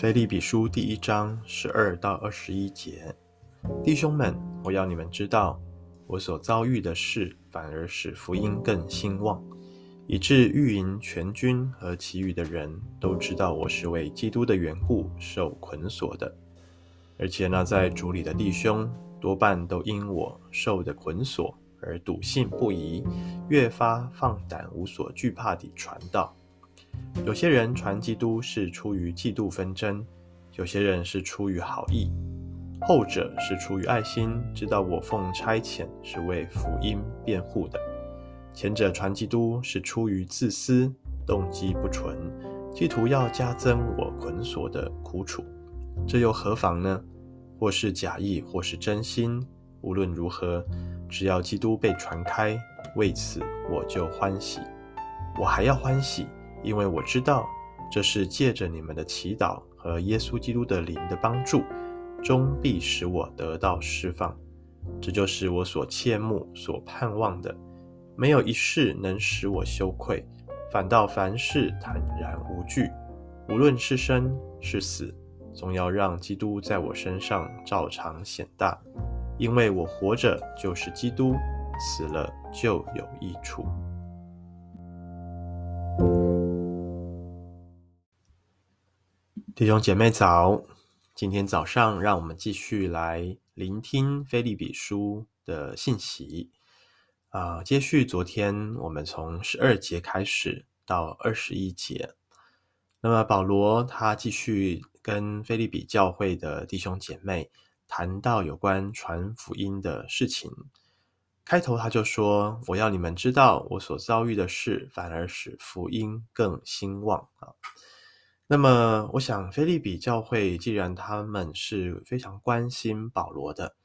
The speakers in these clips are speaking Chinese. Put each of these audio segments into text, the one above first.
腓利比书第一章十二到二十一节，弟兄们，我要你们知道，我所遭遇的事，反而使福音更兴旺，以致御营全军和其余的人都知道我是为基督的缘故受捆锁的。而且那在主里的弟兄，多半都因我受的捆锁而笃信不疑，越发放胆无所惧怕地传道。有些人传基督是出于嫉妒纷争，有些人是出于好意，后者是出于爱心，知道我奉差遣是为福音辩护的；前者传基督是出于自私，动机不纯，企图要加增我捆锁的苦楚。这又何妨呢？或是假意，或是真心，无论如何，只要基督被传开，为此我就欢喜。我还要欢喜。因为我知道，这是借着你们的祈祷和耶稣基督的灵的帮助，终必使我得到释放。这就是我所切慕、所盼望的。没有一事能使我羞愧，反倒凡事坦然无惧。无论是生是死，总要让基督在我身上照常显大。因为我活着就是基督，死了就有益处。弟兄姐妹早，今天早上让我们继续来聆听腓利比书的信息啊、接续昨天我们从十二节开始到二十一节。那么保罗他继续跟腓利比教会的弟兄姐妹谈到有关传福音的事情。开头他就说：“我要你们知道，我所遭遇的事，反而使福音更兴旺啊。”那么，我想，腓利比教会既然他们是非常关心保罗的，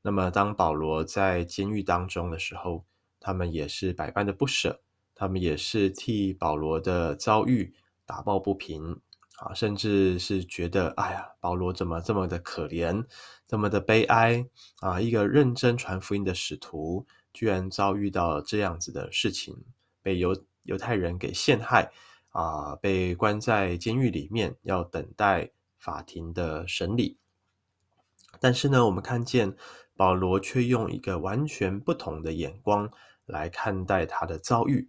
那么当保罗在监狱当中的时候，他们也是百般的不舍，他们也是替保罗的遭遇打抱不平啊，甚至是觉得，哎呀，保罗怎么这么的可怜，这么的悲哀啊！一个认真传福音的使徒，居然遭遇到这样子的事情，被犹犹太人给陷害。啊，被关在监狱里面，要等待法庭的审理。但是呢，我们看见保罗却用一个完全不同的眼光来看待他的遭遇。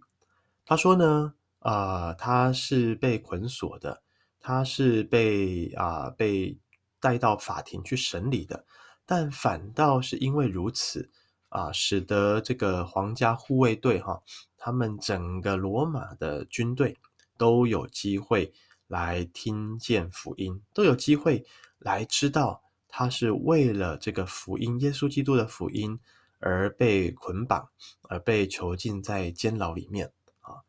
他说呢，啊，他是被捆锁的，他是被啊被带到法庭去审理的，但反倒是因为如此啊，使得这个皇家护卫队哈，他们整个罗马的军队。都有机会来听见福音，都有机会来知道他是为了这个福音，耶稣基督的福音而被捆绑，而被囚禁在监牢里面啊。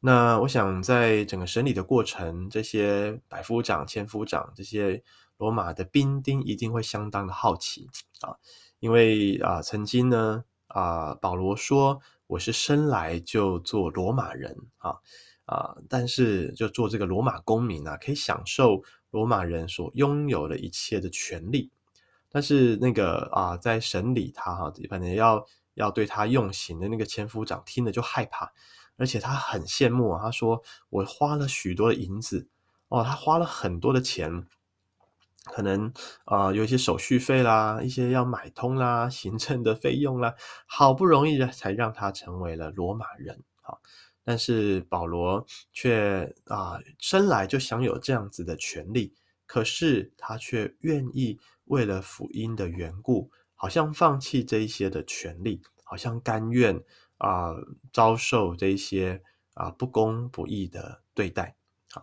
那我想，在整个审理的过程，这些百夫长、千夫长，这些罗马的兵丁一定会相当的好奇啊，因为啊，曾经呢啊，保罗说：“我是生来就做罗马人啊。”啊，但是就做这个罗马公民啊，可以享受罗马人所拥有的一切的权利。但是那个啊，在审理他哈，反正要要对他用刑的那个千夫长听了就害怕，而且他很羡慕啊。他说：“我花了许多的银子哦，他花了很多的钱，可能啊有一些手续费啦，一些要买通啦，行政的费用啦，好不容易才让他成为了罗马人啊。”但是保罗却啊，生来就享有这样子的权利，可是他却愿意为了福音的缘故，好像放弃这一些的权利，好像甘愿啊遭受这一些啊不公不义的对待啊。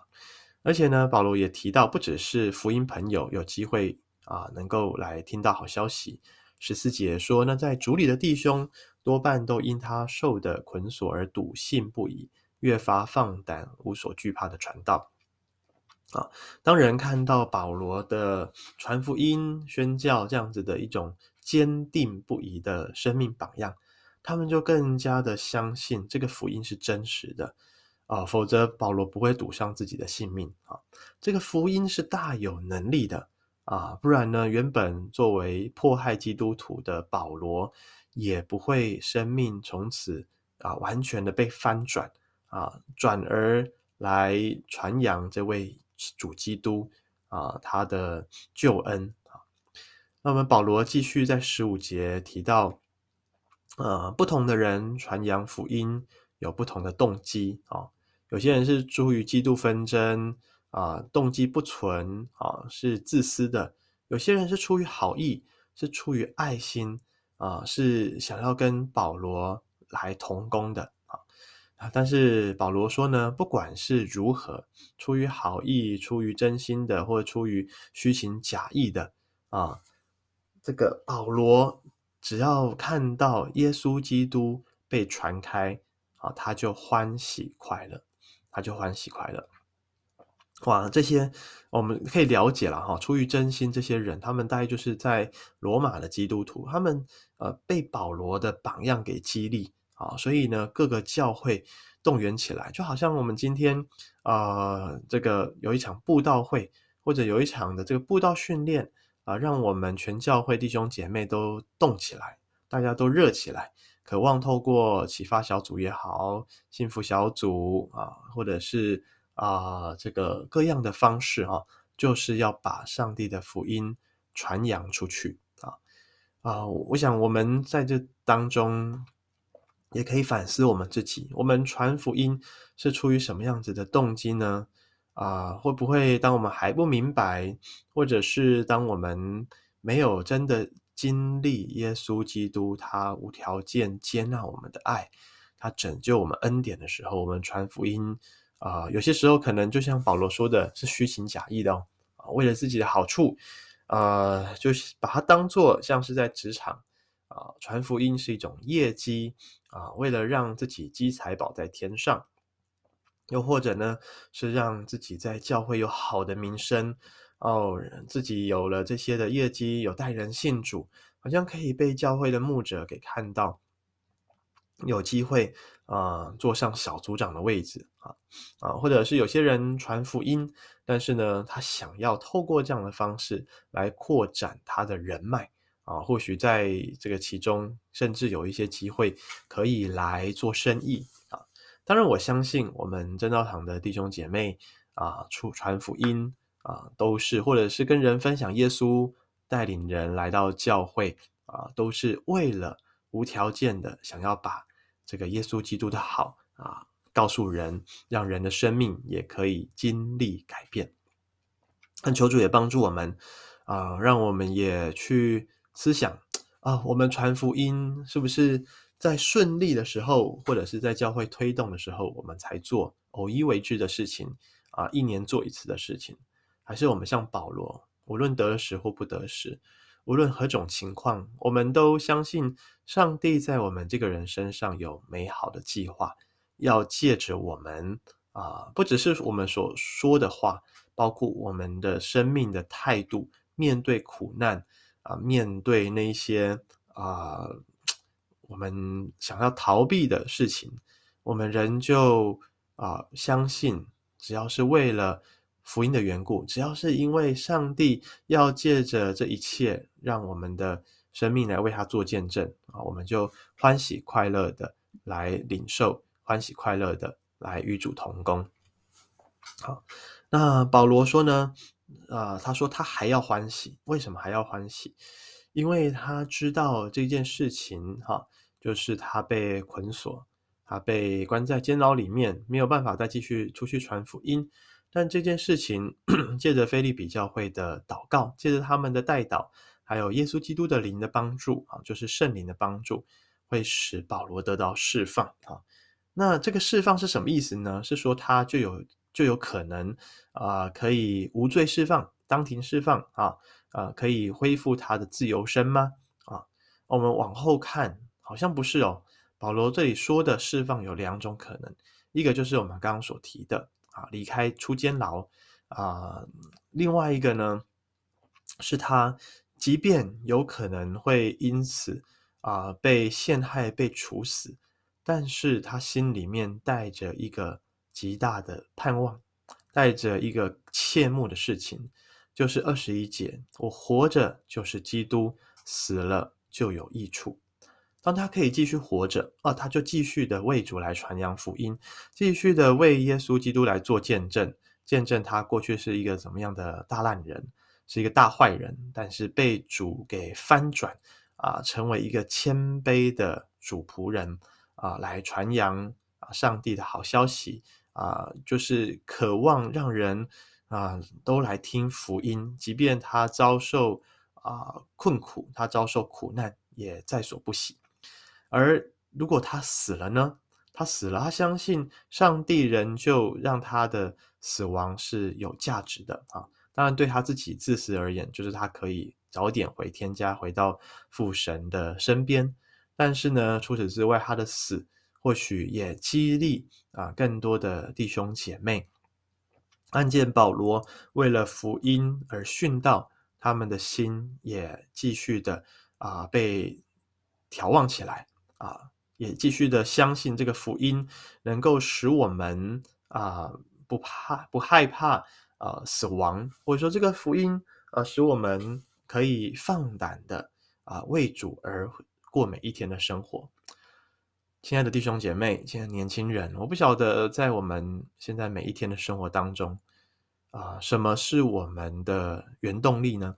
而且呢，保罗也提到，不只是福音朋友有机会啊能够来听到好消息。十四节说，那在主里的弟兄。多半都因他受的捆锁而笃信不已，越发放胆无所惧怕的传道。啊，当人看到保罗的传福音、宣教这样子的一种坚定不移的生命榜样，他们就更加的相信这个福音是真实的啊。否则保罗不会赌上自己的性命啊。这个福音是大有能力的啊，不然呢，原本作为迫害基督徒的保罗。也不会生命从此啊完全的被翻转啊，转而来传扬这位主基督啊，他的救恩啊。那么保罗继续在十五节提到，呃，不同的人传扬福音有不同的动机啊，有些人是出于嫉妒纷争啊，动机不纯啊，是自私的；有些人是出于好意，是出于爱心啊，是想要跟保罗来同工的啊。但是保罗说呢，不管是如何，出于好意、出于真心的，或者出于虚情假意的啊，这个保罗只要看到耶稣基督被传开啊，他就欢喜快乐，他就欢喜快乐。哇，这些我们可以了解了哈，出于真心，这些人他们大概就是在罗马的基督徒，他们呃被保罗的榜样给激励。啊，所以呢，各个教会动员起来，就好像我们今天啊、呃，这个有一场布道会，或者有一场的这个布道训练啊，让我们全教会弟兄姐妹都动起来，大家都热起来，渴望透过启发小组也好，幸福小组啊，或者是啊这个各样的方式哈、啊，就是要把上帝的福音传扬出去啊啊！我想我们在这当中。也可以反思我们自己，我们传福音是出于什么样子的动机呢？啊、会不会当我们还不明白，或者是当我们没有真的经历耶稣基督他无条件接纳我们的爱，他拯救我们恩典的时候，我们传福音啊、有些时候可能就像保罗说的是虚情假意的哦，啊，为了自己的好处，啊、呃，就是把它当做像是在职场。啊，传福音是一种业绩啊，为了让自己积财宝在天上，又或者呢，是让自己在教会有好的名声哦，自己有了这些的业绩，有带人信主，好像可以被教会的牧者给看到，有机会啊，坐上小组长的位置啊啊，或者是有些人传福音，但是呢，他想要透过这样的方式来扩展他的人脉。啊，或许在这个其中，甚至有一些机会可以来做生意啊。当然，我相信我们真道堂的弟兄姐妹啊，出传福音啊，都是或者是跟人分享耶稣，带领人来到教会啊，都是为了无条件的想要把这个耶稣基督的好啊告诉人，让人的生命也可以经历改变。但求主也帮助我们啊，让我们也去。思想啊，我们传福音是不是在顺利的时候，或者是在教会推动的时候，我们才做偶一为之的事情啊？一年做一次的事情，还是我们像保罗，无论得时或不得时，无论何种情况，我们都相信上帝在我们这个人身上有美好的计划，要借着我们啊，不只是我们所说的话，包括我们的生命的态度，面对苦难。啊，面对那些啊，我们想要逃避的事情，我们仍旧啊相信，只要是为了福音的缘故，只要是因为上帝要借着这一切，让我们的生命来为他做见证啊，我们就欢喜快乐的来领受，欢喜快乐的来与主同工。好，那保罗说呢？啊、他说他还要欢喜，为什么还要欢喜？因为他知道这件事情，哈，就是他被捆锁，他被关在监牢里面，没有办法再继续出去传福音。但这件事情，借着腓利比教会的祷告，借着他们的代祷，还有耶稣基督的灵的帮助，啊，就是圣灵的帮助，会使保罗得到释放。啊，那这个释放是什么意思呢？是说他就有。就有可能啊、可以无罪释放，当庭释放啊，啊、呃，可以恢复他的自由身吗？啊，我们往后看，好像不是哦。保罗这里说的释放有两种可能，一个就是我们刚刚所提的啊，离开出监牢啊，另外一个呢，是他即便有可能会因此啊被陷害、被处死，但是他心里面带着一个。极大的盼望，带着一个切慕的事情，就是二十一节，我活着就是基督，死了就有益处。当他可以继续活着，啊，他就继续的为主来传扬福音，继续的为耶稣基督来做见证，见证他过去是一个怎么样的大烂人，是一个大坏人，但是被主给翻转啊，成为一个谦卑的主仆人啊，来传扬啊上帝的好消息啊，就是渴望让人啊都来听福音，即便他遭受啊困苦，他遭受苦难也在所不惜。而如果他死了呢？他死了，他相信上帝仍旧让他的死亡是有价值的啊。当然，对他自己自私而言，就是他可以早点回天家，回到父神的身边。但是呢，除此之外，他的死或许也激励啊更多的弟兄姐妹，看见保罗为了福音而殉道，他们的心也继续的啊被眺望起来啊。也继续的相信这个福音能够使我们啊、不怕不害怕啊、死亡，或者说这个福音啊使我们可以放胆的啊、为主而过每一天的生活。亲爱的弟兄姐妹，亲爱的年轻人，我不晓得在我们现在每一天的生活当中啊、什么是我们的原动力呢？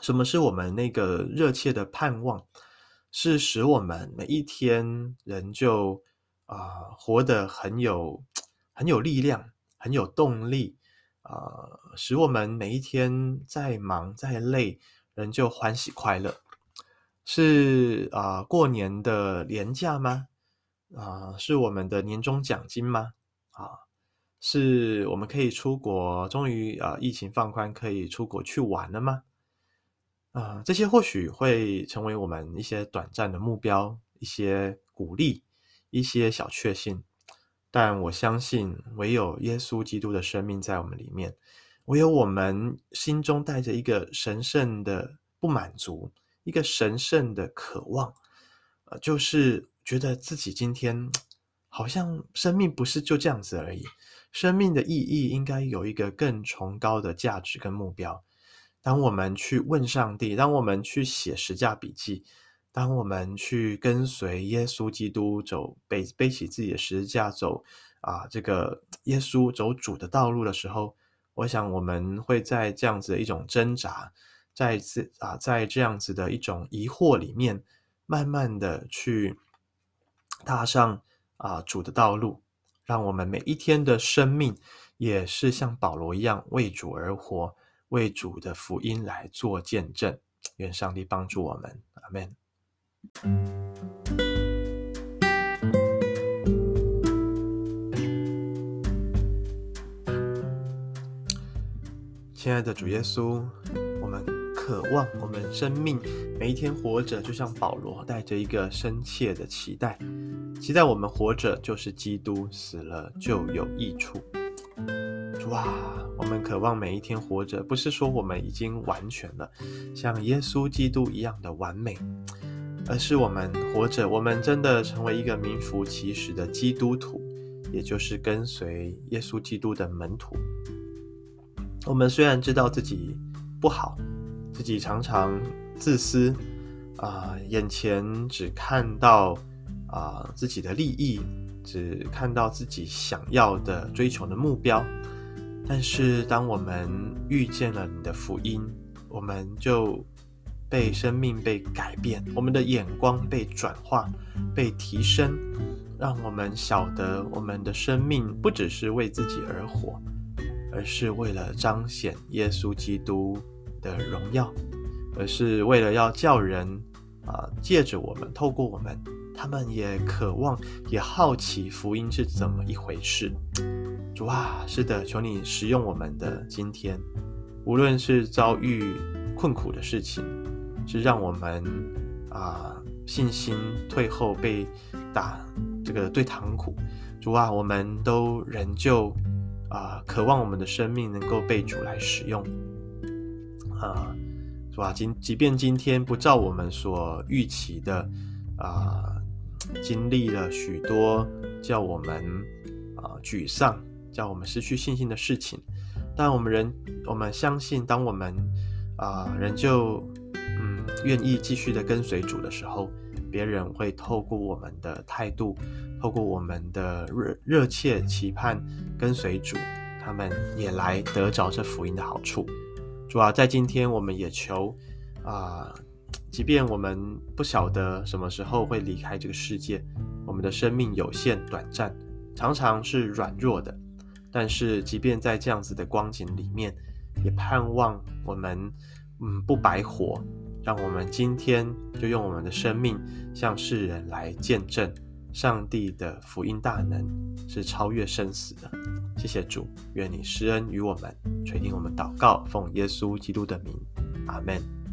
什么是我们那个热切的盼望？是使我们每一天仍旧啊、活得很有很有力量，很有动力啊、使我们每一天再忙再累，仍旧欢喜快乐。是啊、过年的年假吗？啊、是我们的年终奖金吗？啊，是我们可以出国，终于啊、疫情放宽，可以出国去玩了吗？啊、这些或许会成为我们一些短暂的目标，一些鼓励，一些小确幸。但我相信，唯有耶稣基督的生命在我们里面，唯有我们心中带着一个神圣的不满足，一个神圣的渴望，呃，就是觉得自己今天好像生命不是就这样子而已，生命的意义应该有一个更崇高的价值跟目标。当我们去问上帝，当我们去写十架笔记，当我们去跟随耶稣基督走，背背起自己的十字架走啊，这个耶稣走主的道路的时候，我想我们会在这样子的一种挣扎，在这啊，在这样子的一种疑惑里面，慢慢的去踏上啊主的道路，让我们每一天的生命也是像保罗一样为主而活。为主的福音来做见证，愿上帝帮助我们，阿门。亲爱的主耶稣，我们渴望我们生命每一天活着，就像保罗带着一个深切的期待，期待我们活着就是基督，死了就有益处。哇，我们渴望每一天活着，不是说我们已经完全了，像耶稣基督一样的完美，而是我们活着，我们真的成为一个名副其实的基督徒，也就是跟随耶稣基督的门徒。我们虽然知道自己不好，自己常常自私，啊、眼前只看到啊、自己的利益，只看到自己想要的追求的目标。但是，当我们遇见了你的福音，我们就被生命被改变，我们的眼光被转化、被提升，让我们晓得我们的生命不只是为自己而活，而是为了彰显耶稣基督的荣耀，而是为了要叫人啊，借着我们，透过我们，他们也渴望、也好奇福音是怎么一回事。主啊，是的，求你使用我们的今天，无论是遭遇困苦的事情，是让我们啊、信心退后被打这个对堂苦，主啊，我们都仍旧啊、渴望我们的生命能够被主来使用啊，主啊，今即便今天不照我们所预期的啊、经历了许多叫我们啊、沮丧。叫我们失去信心的事情，但我们人，我们相信，当我们啊、呃、人就嗯愿意继续的跟随主的时候，别人会透过我们的态度，透过我们的热热切期盼跟随主，他们也来得着这福音的好处。主啊，在今天我们也求啊、即便我们不晓得什么时候会离开这个世界，我们的生命有限短暂，常常是软弱的。但是，即便在这样子的光景里面，也盼望我们嗯不白活，让我们今天就用我们的生命向世人来见证上帝的福音大能是超越生死的。谢谢主，愿你施恩于我们，垂听我们祷告，奉耶稣基督的名，阿门。